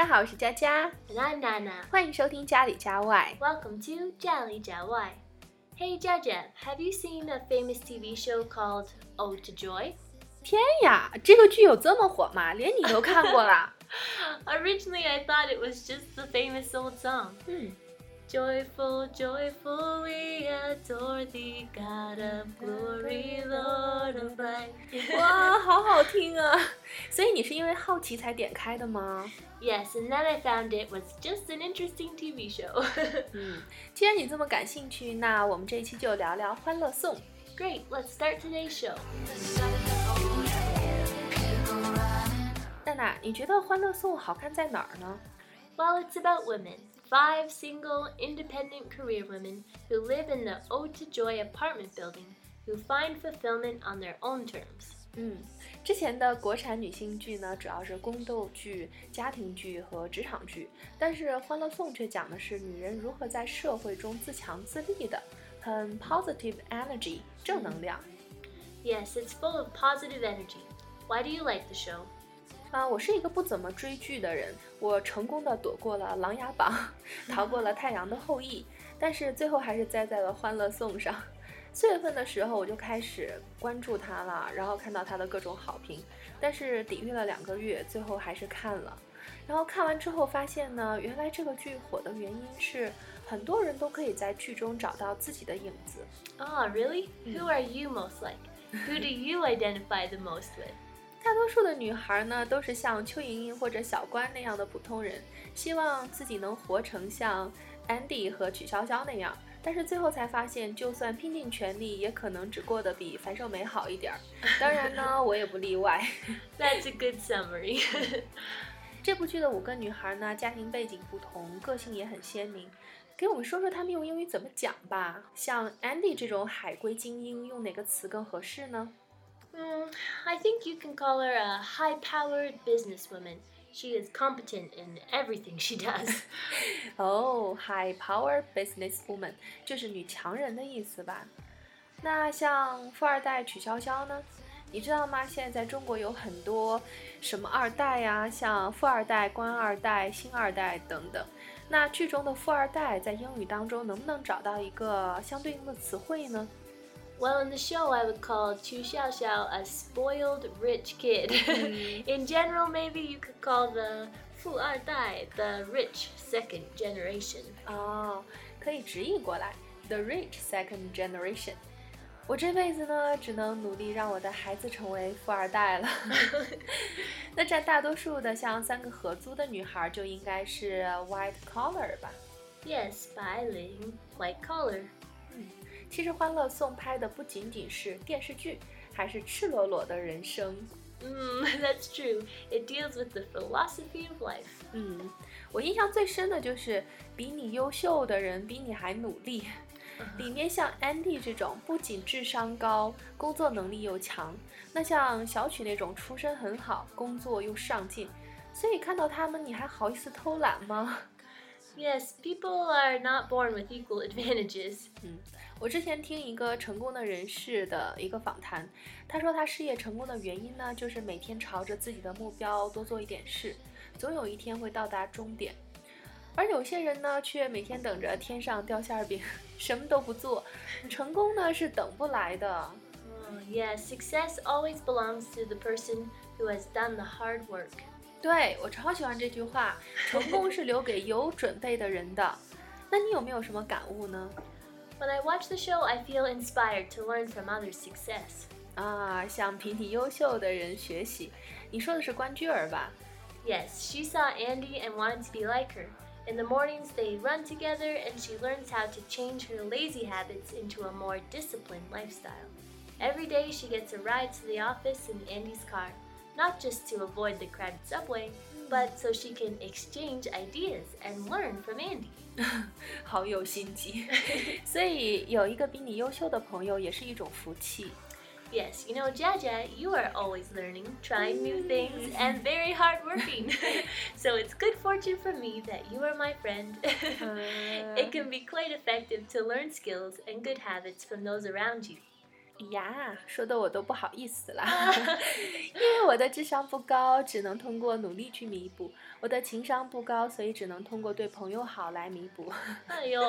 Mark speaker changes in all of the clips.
Speaker 1: 家好，我是佳佳，
Speaker 2: And I'm Nana.
Speaker 1: 欢迎收听家里家外。
Speaker 2: Welcome to Jolly Jawai. Hey Jaja, have you seen a famous TV show called Ode to Joy?
Speaker 1: 天呀，这个剧有这么火吗？连你都看过了？
Speaker 2: Originally, I thought it was just the famous old song.
Speaker 1: 嗯，
Speaker 2: Joyful, joyful, we adore thee, God of glory, Lord of light.
Speaker 1: 哇，好好听啊！所以你是因为好奇才点开的吗？
Speaker 2: yes, and then I found it was just an interesting TV show.
Speaker 1: 嗯，既然你这么感兴趣，那我们这一期就聊聊《欢乐颂》。
Speaker 2: Great, let's start today's show.
Speaker 1: 娜娜，你觉得《欢乐颂》好看在哪儿呢？
Speaker 2: Well, it's about women. Five single, independent career women who live in the Ode to Joy apartment building who find fulfillment on their own terms.
Speaker 1: 嗯，之前的国产女性剧呢，主要是宫斗剧、家庭剧和职场剧，但是《欢乐颂》却讲的是女人如何在社会中自强自立的，很 positive energy 正能量。
Speaker 2: Yes, it's full of positive energy. Why do you like the show?
Speaker 1: 啊，我是一个不怎么追剧的人，我成功的躲过了《琅琊榜》，逃过了《太阳的后裔》，但是最后还是栽在了《欢乐颂》上。四月份的时候我就开始关注他了，然后看到他的各种好评，但是抵御了两个月，最后还是看了。然后看完之后发现呢，原来这个剧火的原因是很多人都可以在剧中找到自己的影子。
Speaker 2: Oh, really? Who are you most like? Who do you identify the most with?
Speaker 1: 大多数的女孩呢，都是像邱莹莹或者小关那样的普通人，希望自己能活成像 Andy 和曲筱绡那样，但是最后才发现，就算拼尽全力，也可能只过得比樊胜美好一点儿。当然呢，我也不例外。
Speaker 2: That's a good summary.
Speaker 1: 这部剧的五个女孩呢，家庭背景不同，个性也很鲜明。给我们说说她们用英语怎么讲吧。像 Andy 这种海归精英，用哪个词更合适呢？
Speaker 2: Hmm, I think you can call her a high powered businesswoman. She is competent in everything she does.
Speaker 1: 哦、h i g h power business woman 就是女强人的意思吧？那像富二代曲筱绡呢？你知道吗？现在在中国有很多什么二代呀、像富二代、官二代、星二代等等。那剧中的富二代在英语当中能不能找到一个相对应的词汇呢？
Speaker 2: well, in the show, I would call Qu Xiaoxiao a spoiled rich kid. Mm. in general, maybe you could call the Fu Er Dai the rich second generation.
Speaker 1: Oh, 哦，可以直译过来，the rich second generation。我这辈子呢，只能努力让我的孩子成为富二代了。那占大多数的，像三个合租的女孩，就应该是 white collar 吧
Speaker 2: ？Yes，白领，white collar。
Speaker 1: 其实《欢乐颂》拍的不仅仅是电视剧，还是赤裸裸的人生。
Speaker 2: Mm, that's true. It deals with the philosophy of life.
Speaker 1: 嗯，我印象最深的就是比你优秀的人比你还努力。里面像 Andy 这种不仅智商高，工作能力又强，那像小曲那种出身很好，工作又上进，所以看到他们你还好意思偷懒吗？
Speaker 2: Yes, people are not born with equal advantages.
Speaker 1: 嗯我之前听一个成功的人士的一个访谈，他说他事业成功的原因呢，就是每天朝着自己的目标多做一点事，总有一天会到达终点。而有些人呢，却每天等着天上掉馅儿饼，什么都不做，成功呢是等不来的。
Speaker 2: Oh, yeah, success always belongs to the person who has done the hard work.
Speaker 1: 对我超喜欢这句话，成功是留给有准备的人的。那你有没有什么感悟呢？
Speaker 2: When I watch the show, I feel inspired to learn from others' success.
Speaker 1: 啊，向比你优秀的人学习。你说的是关雎尔吧？
Speaker 2: Yes, she saw Andy and wanted to be like her. In the mornings, they run together, and she learns how to change her lazy habits into a more disciplined lifestyle. Every day, she gets a ride to the office in Andy's car, not just to avoid the crowded subway, but so she can exchange ideas and learn from Andy.
Speaker 1: 好有心机，所以有一个比你优秀的朋友也是一种福气。
Speaker 2: Yes, you know, Jaja, you are always learning, trying new things, and very hardworking. so it's good fortune for me that you are my friend. it can be quite effective to learn skills and good habits from those around you.
Speaker 1: 呀，说的我都不好意思了，因为我的智商不高，只能通过努力去弥补；我的情商不高，所以只能通过对朋友好来弥补。
Speaker 2: 哎呦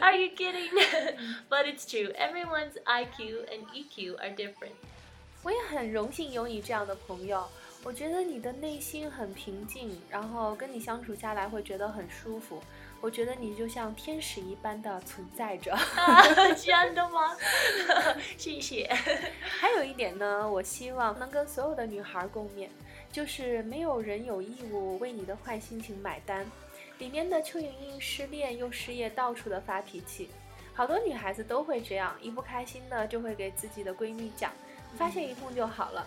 Speaker 2: ，Are you kidding? But it's true. Everyone's IQ and EQ are different.
Speaker 1: 我也很荣幸有你这样的朋友。我觉得你的内心很平静，然后跟你相处下来会觉得很舒服。我觉得你就像天使一般的存在着。
Speaker 2: 真的吗？谢谢。
Speaker 1: 还有一点呢，我希望能跟所有的女孩共勉，就是没有人有义务为你的坏心情买单。里面的邱莹莹失恋又失业，到处的发脾气，好多女孩子都会这样，一不开心呢就会给自己的闺蜜讲，发泄一通就好了。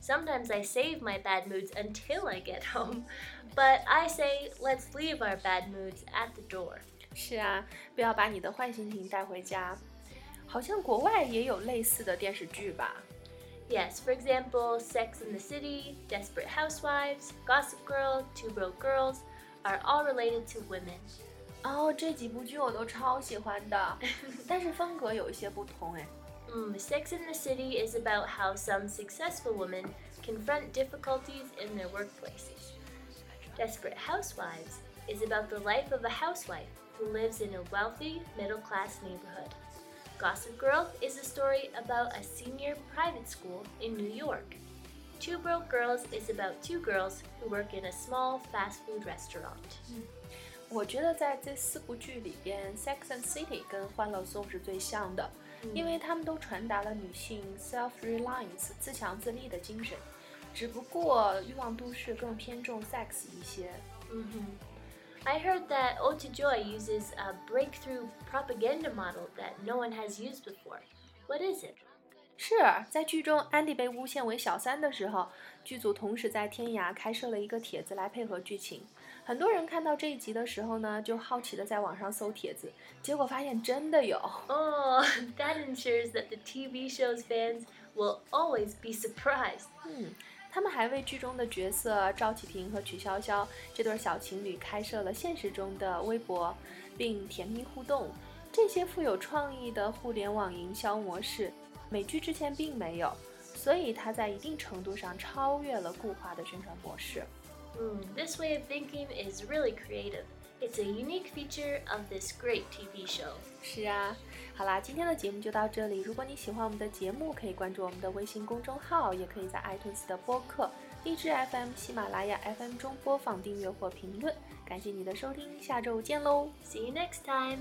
Speaker 2: Sometimes I save my bad moods until I get home. But I say, let's leave our bad moods at the door.
Speaker 1: 是啊，不要把你的坏心情带回家。好像国外也有类似的电视剧吧？
Speaker 2: Yes, for example, Sex in the City, Desperate Housewives, Gossip Girl, Two Broke Girls are all related to women.
Speaker 1: 哦，这几部剧我都超喜欢的，但是风格有一些不同哎。
Speaker 2: Mm, Sex in the City is about how some successful women confront difficulties in their workplaces. Desperate Housewives is about the life of a housewife who lives in a wealthy, middle class neighborhood. Gossip Girl is a story about a senior private school in New York. Two Broke Girls is about two girls who work in a small fast food restaurant.
Speaker 1: 我觉得在这四部剧里边，《Sex and City》跟《欢乐颂》是最像的， 因为他们都传达了女性 self-reliance 自强自立的精神。只不过《欲望都市》更偏重 sex 一些。
Speaker 2: 嗯哼。I heard that Ode to Joy uses a breakthrough propaganda model that no one has used before. What is it?
Speaker 1: 是在剧中，安迪被诬陷为小三的时候，剧组同时在天涯开设了一个帖子来配合剧情。很多人看到这一集的时候呢，就好奇的在网上搜帖子，结果发现真的有。
Speaker 2: Oh, that ensures that the TV show's fans will always be surprised.
Speaker 1: 嗯，他们还为剧中的角色赵启平和曲筱绡这对小情侣开设了现实中的微博，并甜蜜互动。这些富有创意的互联网营销模式，美剧之前并没有，所以它在一定程度上超越了固化的宣传模式。
Speaker 2: Hmm, this way of thinking is really creative. It's a unique feature of this great TV show.
Speaker 1: 是啊，好啦，今天的节目就到这里。如果你喜欢我们的节目，可以关注我们的微信公众号，也可以在 iTunes 的播客、荔枝 FM、喜马拉雅 FM 中播放、订阅或评论。感谢你的收听，下周见喽
Speaker 2: ！See you next time.